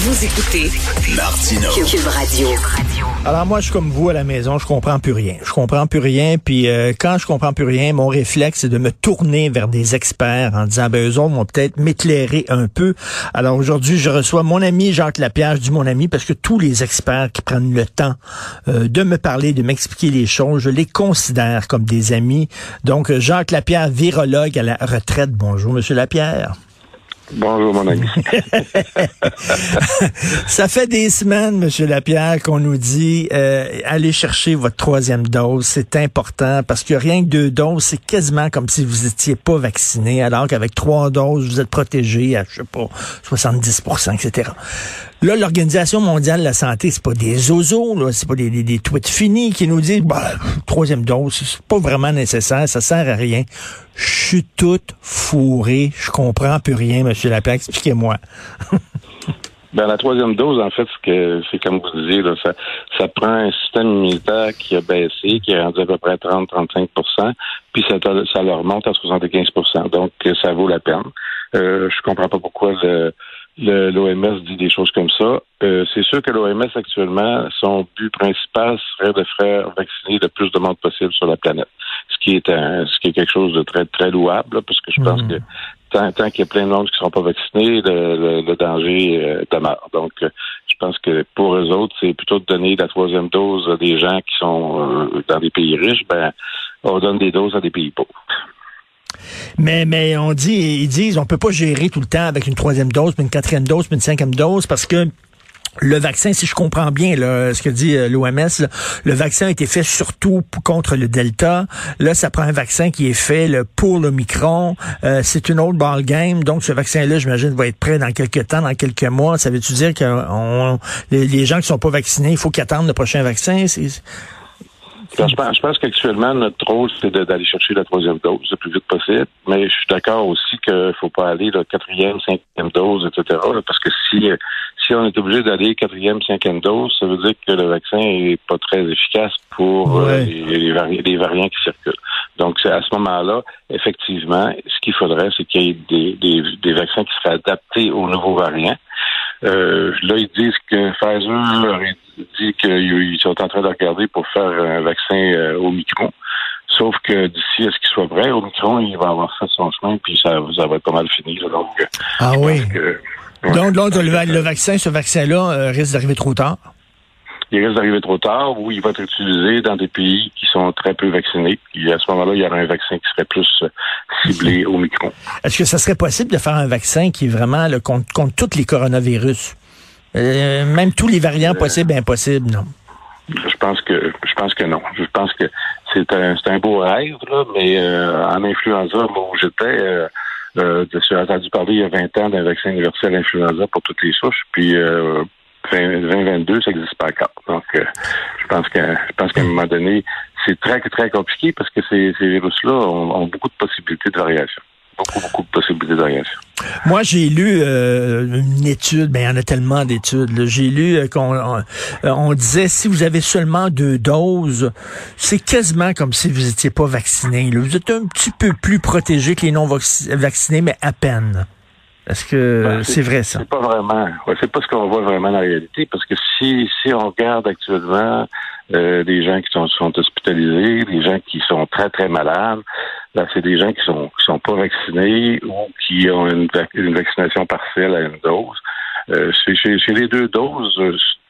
Vous écoutez. Cube Radio. Alors moi, je suis comme vous à la maison, je comprends plus rien. Je comprends plus rien, puis euh, quand je comprends plus rien, mon réflexe c'est de me tourner vers des experts en disant, ben eux autres vont peut-être m'éclairer un peu. Alors aujourd'hui, je reçois mon ami Jacques Lapierre, je dis mon ami parce que tous les experts qui prennent le temps euh, de me parler, de m'expliquer les choses, je les considère comme des amis. Donc Jacques Lapierre, virologue à la retraite. Bonjour, Monsieur Lapierre. Bonjour, mon ami. Ça fait des semaines, Monsieur Lapierre, qu'on nous dit euh, allez chercher votre troisième dose. C'est important parce que rien que deux doses, c'est quasiment comme si vous étiez pas vacciné, alors qu'avec trois doses, vous êtes protégé à, je sais pas, 70% etc. Là, l'Organisation mondiale de la santé, c'est pas des ozos, là, c'est pas des, des, des, tweets finis qui nous disent bah, troisième dose, c'est pas vraiment nécessaire, ça sert à rien. Je suis toute fourrée, je comprends plus rien, Monsieur Lapierre, expliquez-moi. ben, la troisième dose, en fait, c'est comme vous disiez, là, ça, ça prend un système immunitaire qui a baissé, qui est rendu à peu près 30-35% puis ça, ça leur monte à 75% Donc, ça vaut la peine. Euh, je comprends pas pourquoi le l'OMS dit des choses comme ça. Euh, c'est sûr que l'OMS actuellement, son but principal serait de faire vacciner le plus de monde possible sur la planète, ce qui est un, ce qui est quelque chose de très très louable, parce que je pense mhm. que tant, tant qu'il y a plein de monde qui ne seront pas vaccinés, le, le, danger euh, demeure. Donc, euh, je pense que pour eux autres, c'est plutôt de donner la troisième dose à des gens qui sont euh, dans des pays riches, ben on donne des doses à des pays pauvres. Mais, mais on dit, ils disent, on peut pas gérer tout le temps avec une troisième dose, puis une quatrième dose, puis une cinquième dose, parce que le vaccin, si je comprends bien là, ce que dit euh, l'OMS, le vaccin a été fait surtout contre le Delta. Là, ça prend un vaccin qui est fait pour le Micron. Euh, c'est une autre ball game. Donc, ce vaccin-là, j'imagine, va être prêt dans quelques temps, dans quelques mois. Ça veut-tu dire que les, les, gens qui sont pas vaccinés, il faut qu'ils attendent le prochain vaccin? Je pense, je pense qu'actuellement, notre rôle, c'est d'aller chercher la troisième dose le plus vite possible. Mais je suis d'accord aussi qu'il ne faut pas aller la quatrième, cinquième dose, etc. parce que si, si on est obligé d'aller quatrième, cinquième dose, ça veut dire que le vaccin est pas très efficace pour euh, les, variants qui circulent. Donc, à ce moment-là, effectivement, ce qu'il faudrait, c'est qu'il y ait des, des, des vaccins qui seraient adaptés aux nouveaux variants. Euh, là, ils disent que Pfizer dit qu'ils sont en train de regarder pour faire un vaccin euh, au micron. Sauf que d'ici à ce qu'il soit vrai, au micron, il va avoir fait son chemin, puis ça, ça va être pas mal fini. donc, euh, ah oui. donc, le, vaccin, ce vaccin-là euh, risque d'arriver trop tard? Il risque d'arriver trop tard ou il va être utilisé dans des pays qui sont très peu vaccinés. Puis à ce moment-là, il y aura un vaccin qui serait plus ciblé au micron. Est-ce que ça serait possible de faire un vaccin qui est vraiment le, contre, contre tous les coronavirus? Euh, même tous les variants euh, possibles et impossibles, non? Je pense que je pense que non. Je pense que c'est un, un beau rêve, là, mais euh, en influenza, moi où j'étais, euh, euh, j'ai entendu parler il y a 20 ans d'un vaccin universel influenza pour toutes les souches, puis 2022, ça n'existe pas encore. Donc, je pense que je pense qu'à un moment donné, c'est très, très compliqué parce que ces, virus-là ont, beaucoup de possibilités de variation beaucoup, beaucoup de possibilités de Moi, j'ai lu euh, une étude, ben il y en a tellement d'études. J'ai lu euh, qu'on euh, on, disait si vous avez seulement deux doses, c'est quasiment comme si vous n'étiez pas vacciné. Vous êtes un petit peu plus protégé que les non vaccinés, mais à peine. Est-ce que ben, c'est vrai ça? C'est pas vraiment. c'est pas ce qu'on voit vraiment en réalité, parce que si si on regarde actuellement euh, des gens qui sont, sont, hospitalisés, des gens qui sont très, très malades. Là, c'est des gens qui sont qui sont pas vaccinés ou qui ont une, une vaccination partielle à une dose. Euh, chez, chez, les deux doses,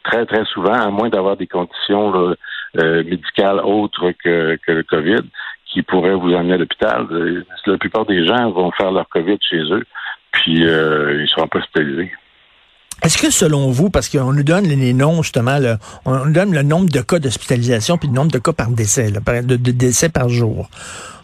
très, très souvent, à moins d'avoir des conditions euh, médicales autres que, que le COVID, qui pourraient vous emmener à l'hôpital, euh, la plupart des gens vont faire leur COVID chez eux, puis euh, ils seront pas hospitalisés. Est-ce que selon vous, parce qu'on nous donne les noms justement, on nous donne le nombre de cas d'hospitalisation puis le nombre de cas par décès, de, décès par jour?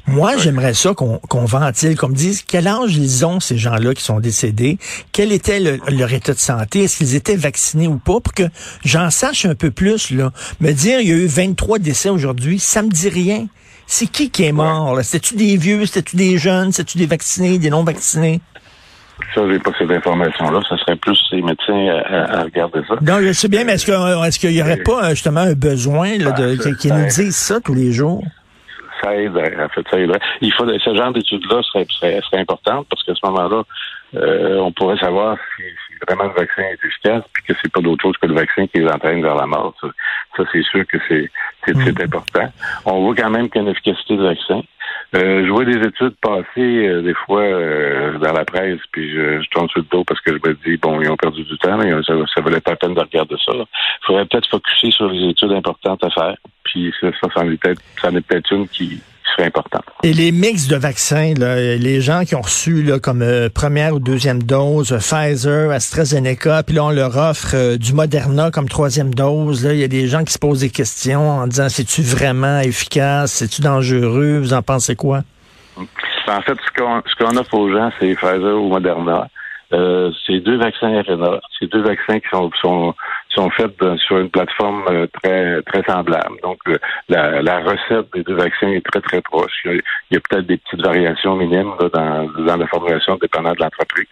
Moi, j'aimerais ça qu'on ventile, qu'on me dise quel âge ils ont, ces gens-là qui sont décédés, quel était leur état de santé, est-ce qu'ils étaient vaccinés ou pas, pour que j'en sache un peu plus. Là. Me dire, il y a eu 23 décès aujourd'hui, ça me dit rien. C'est qui qui est mort? C'était-tu des vieux, c'était-tu des jeunes, c'était-tu des vaccinés, des non-vaccinés? Ça, j'ai pas cette information-là. Ça serait plus ces médecins à, regarder ça. Non, je sais bien, mais est-ce qu'il est n'y aurait pas justement un besoin là, de, ah, qu'ils nous disent ça tous les jours? Ça aiderait, en fait, ça aiderait. Il faut, ce genre d'études-là serait, serait, serait importante parce qu'à ce moment-là, euh, on pourrait savoir si, si, vraiment le vaccin est efficace puis que c'est pas d'autre chose que le vaccin qui les entraîne vers la mort. Ça, c'est sûr que c'est, c'est, mm. important. On voit quand même qu'il y a une efficacité du vaccin. Euh, je vois des études passer euh, des fois euh, dans la presse, puis je, je tourne sur le dos parce que je me dis, bon, ils ont perdu du temps, mais ça, ça valait pas la peine de regarder ça. Il faudrait peut-être focuser sur les études importantes à faire, puis ça, ça, ça en est peut-être une qui, important. Et les mix de vaccins, les gens qui ont reçu là, comme euh, première ou deuxième dose Pfizer, AstraZeneca, puis là on leur offre euh, du Moderna comme troisième dose, il y a des gens qui se posent des questions en disant c'est-tu vraiment efficace, c'est-tu dangereux, vous en pensez quoi? En fait, ce qu'on qu'on offre aux gens, c'est Pfizer ou Moderna. Euh, c'est deux vaccins RNA. C'est deux vaccins qui sont, sont, sont faits sur une plateforme euh, très très semblable. Donc, euh, la, la, recette des deux vaccins est très, très proche. Il y a, peut-être des petites variations minimes dans, dans la formulation dépendant de l'entreprise.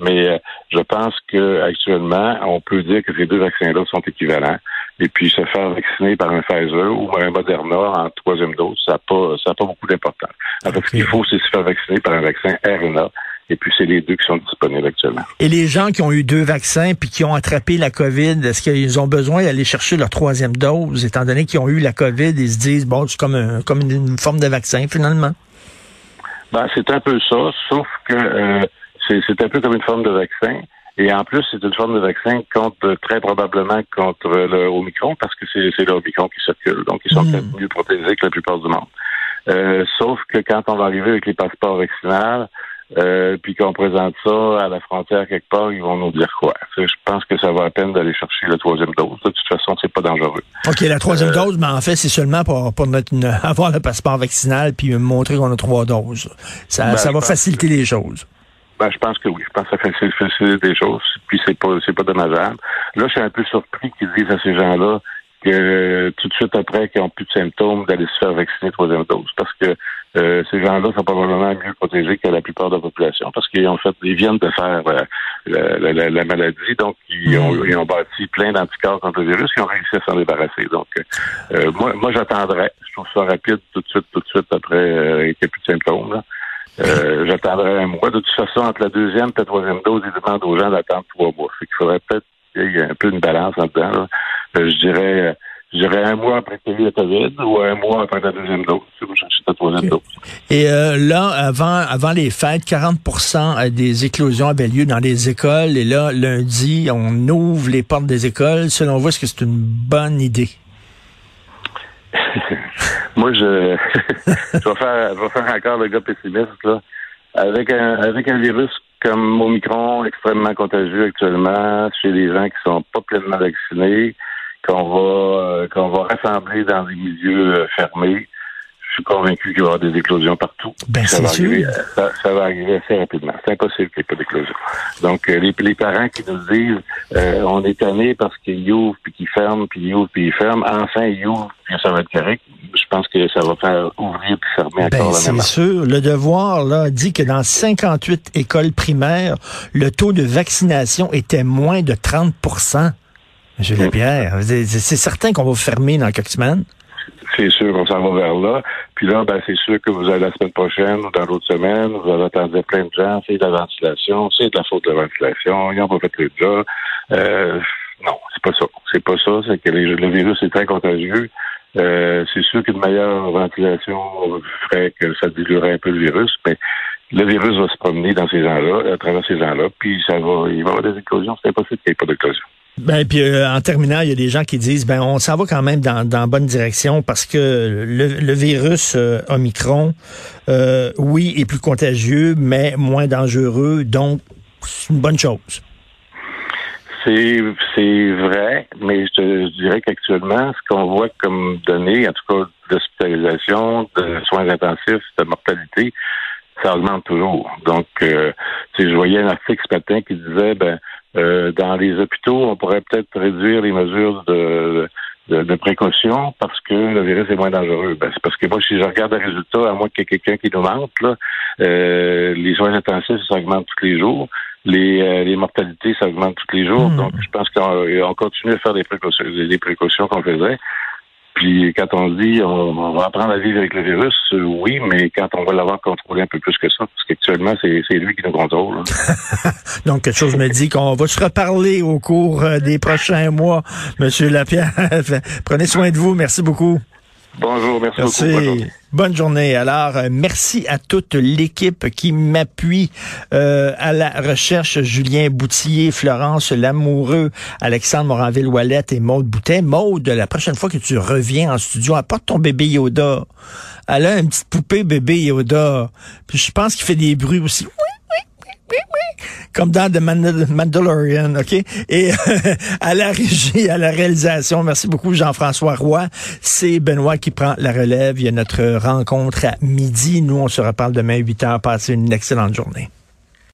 Mais je pense que actuellement, on peut dire que ces deux vaccins-là sont équivalents. Et puis se faire vacciner par un Pfizer ou un Moderna en troisième dose, ça n'a pas, ça pas beaucoup d'importance. En fait, ce qu'il faut, c'est se faire vacciner par un vaccin RNA et puis, c'est les deux qui sont disponibles actuellement. Et les gens qui ont eu deux vaccins puis qui ont attrapé la COVID, est-ce qu'ils ont besoin d'aller chercher leur troisième dose, étant donné qu'ils ont eu la COVID, ils se disent, bon, c'est comme, comme une, forme de vaccin, finalement? Ben, c'est un peu ça, sauf que euh, c'est un peu comme une forme de vaccin. Et en plus, c'est une forme de vaccin contre très probablement contre le Omicron, parce que c'est le Omicron qui circule. Donc, ils sont peut-être mieux protégés que la plupart du monde. Euh, sauf que quand on va arriver avec les passeports vaccinaux, euh, puis qu'on présente ça à la frontière quelque part, ils vont nous dire quoi? Je pense que ça va à peine d'aller chercher la troisième dose. De toute façon, c'est pas dangereux. OK, la troisième euh, dose, mais en fait, c'est seulement pour, pour notre, avoir le passeport vaccinal puis montrer qu'on a trois doses. Ça, ben, ça va faciliter les choses. Ben, je pense que oui. Je pense que ça facilite des choses. Puis c'est pas c'est pas dommageable. Là, je suis un peu surpris qu'ils disent à ces gens-là que tout de suite après qu'ils n'ont plus de symptômes, d'aller se faire vacciner troisième dose. Parce que euh, ces gens-là sont probablement mieux protégés que la plupart de la population parce qu'ils ont fait, ils viennent de faire euh, la, la, maladie, donc ils ont, hmm. ils ont bâti plein d'anticorps contre le virus, ils ont réussi à s'en débarrasser. Donc, euh, moi, moi j'attendrais. Je trouve ça rapide tout de suite, tout de suite après qu'il n'y ait plus de symptômes. j'attendrai un mois. De toute façon, entre la deuxième et la troisième dose, ils demandent aux gens d'attendre trois mois. Fait qu'il faudrait peut-être qu'il y ait un peu une balance là-dedans. je dirais je dirais un mois après que tu eu la COVID ou un mois après ta deuxième dose. Tu chercher ta troisième dose. Et euh, là, avant, avant les fêtes, 40% euh, des éclosions avaient lieu dans les écoles. Et là, lundi, on ouvre les portes des écoles. Selon vous, est-ce que c'est une bonne idée? Moi, je, je, vais faire, je vais faire encore le gars pessimiste. Là. Avec, un, avec un virus comme Omicron, extrêmement contagieux actuellement, chez les gens qui sont pas pleinement vaccinés, qu'on va euh, qu'on va rassembler dans des milieux euh, fermés. Je suis convaincu qu'il va y avoir des éclosions partout. Ben, ça, va arriver, ça, va arriver assez rapidement. C'est impossible qu'il n'y ait pas d'éclosion. Donc, euh, les, les, parents qui nous disent on est tanné parce qu'ils ouvrent, puis qu'ils ferment, puis ils ouvrent, puis ils ferment, enfin ils ouvrent, puis ça va être correct. Je pense que ça va faire ouvrir puis fermer ben, encore la même C'est sûr. Le devoir là dit que dans 58 écoles primaires, le taux de vaccination était moins de 30 M. Lapierre, c'est certain qu'on va vous fermer dans quelques semaines? C'est sûr qu'on s'en va vers là. Puis là, ben, c'est sûr que vous allez la semaine prochaine ou dans l'autre semaine, vous allez attendre plein de gens, c'est de la ventilation, c'est de la faute de la ventilation, ils n'ont pas fait le job. Euh, non, c'est pas ça. C'est pas ça, c'est que le virus est très contagieux. Euh, c'est sûr qu'une meilleure ventilation ferait que ça diluerait un peu le virus, mais le virus va se promener dans ces gens-là, à travers ces gens-là, puis ça va, il va y avoir des éclosions. C'est impossible qu'il n'y ait pas d'éclosion. Ben puis euh, en terminant, il y a des gens qui disent ben on s'en va quand même dans, dans bonne direction parce que le, virus euh, Omicron, euh, oui, est plus contagieux, mais moins dangereux, donc c'est une bonne chose. C'est c'est vrai, mais je, dirais qu'actuellement, ce qu'on voit comme données, en tout cas d'hospitalisation, de soins intensifs, de mortalité, ça augmente toujours. Donc, euh, je voyais un article ce matin qui disait, ben, euh, dans les hôpitaux, on pourrait peut-être réduire les mesures de, de, précaution parce que le virus est moins dangereux. Ben, c'est parce que moi, si je regarde les résultats, à moins qu'il y ait quelqu'un qui nous mente, là, euh, les soins intensifs, ça augmente tous les jours. Les, euh, les mortalités, ça augmente tous les jours. Hmm. Donc, je pense qu'on continue à faire des précautions, des précautions qu'on faisait. Puis quand on dit on, va apprendre à vivre avec le virus, euh, oui, mais quand on va l'avoir contrôlé un peu plus que ça, parce qu'actuellement, c'est lui qui nous contrôle. Donc, quelque chose me dit qu'on va se reparler au cours euh, des prochains mois, Monsieur Lapierre. Prenez soin de vous. Merci beaucoup. Bonjour, merci, beaucoup. Bonne journée. Alors, euh, merci à toute l'équipe qui m'appuie euh, à la recherche. Julien Boutillier, Florence Lamoureux, Alexandre Moranville-Ouellette et Maude Boutet. Maude, la prochaine fois que tu reviens en studio, apporte ton bébé Yoda. Elle a une petite poupée bébé Yoda. Puis je pense qu'il fait des bruits aussi comme dans The Mandalorian, OK? Et à la régie, à la réalisation, merci beaucoup Jean-François Roy. C'est Benoît qui prend la relève. Il y a notre rencontre à midi. Nous, on se reparle demain à 8 heures. Passez une excellente journée.